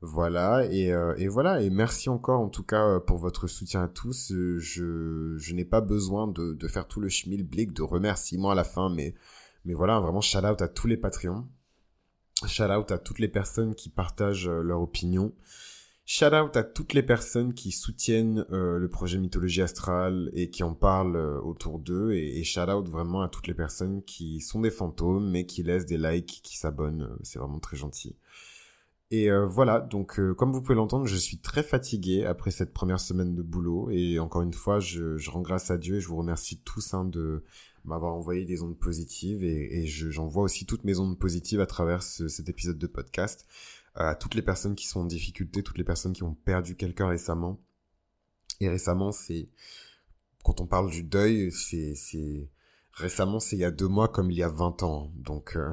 voilà. Et, et voilà. Et merci encore en tout cas pour votre soutien à tous. Je je n'ai pas besoin de de faire tout le schmilblick de remerciements à la fin mais mais voilà, vraiment shout out à tous les Patreons. Shout out à toutes les personnes qui partagent euh, leur opinion. Shout out à toutes les personnes qui soutiennent euh, le projet Mythologie Astrale et qui en parlent euh, autour d'eux. Et, shout out vraiment à toutes les personnes qui sont des fantômes mais qui laissent des likes, qui s'abonnent. C'est vraiment très gentil. Et voilà, donc comme vous pouvez l'entendre, je suis très fatigué après cette première semaine de boulot. Et encore une fois, je, je rends grâce à Dieu et je vous remercie tous hein, de m'avoir envoyé des ondes positives et, j'envoie aussi toutes mes ondes positives à travers cet épisode de podcast à toutes les personnes qui sont en difficulté, toutes les personnes qui ont perdu quelqu'un récemment. Et récemment, c'est quand on parle du deuil, c'est, récemment, c'est il y a deux mois comme il y a 20 ans. Donc, euh,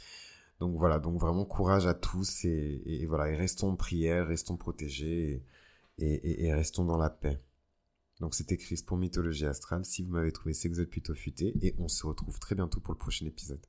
donc voilà, donc vraiment courage à tous et, voilà, et restons en prière, restons protégés et restons dans la paix. Donc c'était Chris pour Mythologie Astrale. Si vous m'avez trouvé, c'est que vous êtes plutôt futé et on se retrouve très bientôt pour le prochain épisode.